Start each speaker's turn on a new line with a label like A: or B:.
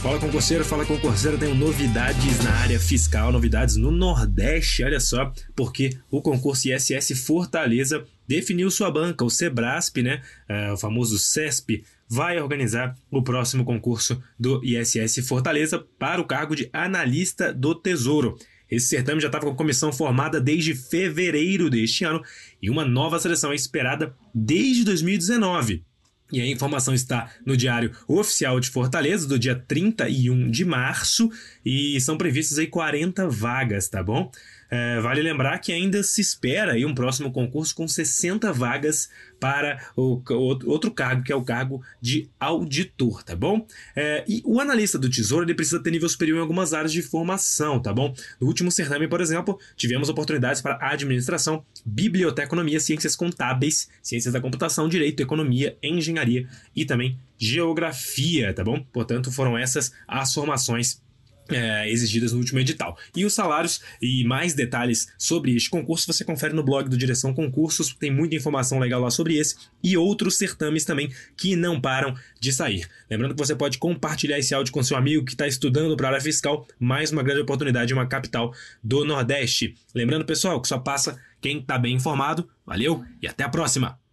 A: Fala concurseiro, fala concurseiro, tem novidades na área fiscal, novidades no Nordeste, olha só, porque o concurso ISS Fortaleza definiu sua banca, o Sebrasp, né, uh, o famoso CESP, vai organizar o próximo concurso do ISS Fortaleza para o cargo de analista do Tesouro. Esse certame já estava com a comissão formada desde fevereiro deste ano e uma nova seleção é esperada desde 2019. E a informação está no Diário Oficial de Fortaleza, do dia 31 de março, e são previstas aí 40 vagas, tá bom? É, vale lembrar que ainda se espera aí um próximo concurso com 60 vagas para o, outro cargo, que é o cargo de auditor, tá bom? É, e o analista do Tesouro ele precisa ter nível superior em algumas áreas de formação, tá bom? No último certame, por exemplo, tivemos oportunidades para administração, biblioteconomia, ciências contábeis, ciências da computação, direito, economia, engenharia e também geografia, tá bom? Portanto, foram essas as formações é, exigidas no último edital. E os salários e mais detalhes sobre este concurso você confere no blog do Direção Concursos, tem muita informação legal lá sobre esse e outros certames também que não param de sair. Lembrando que você pode compartilhar esse áudio com seu amigo que está estudando para a área fiscal, mais uma grande oportunidade uma capital do Nordeste. Lembrando, pessoal, que só passa quem está bem informado. Valeu e até a próxima!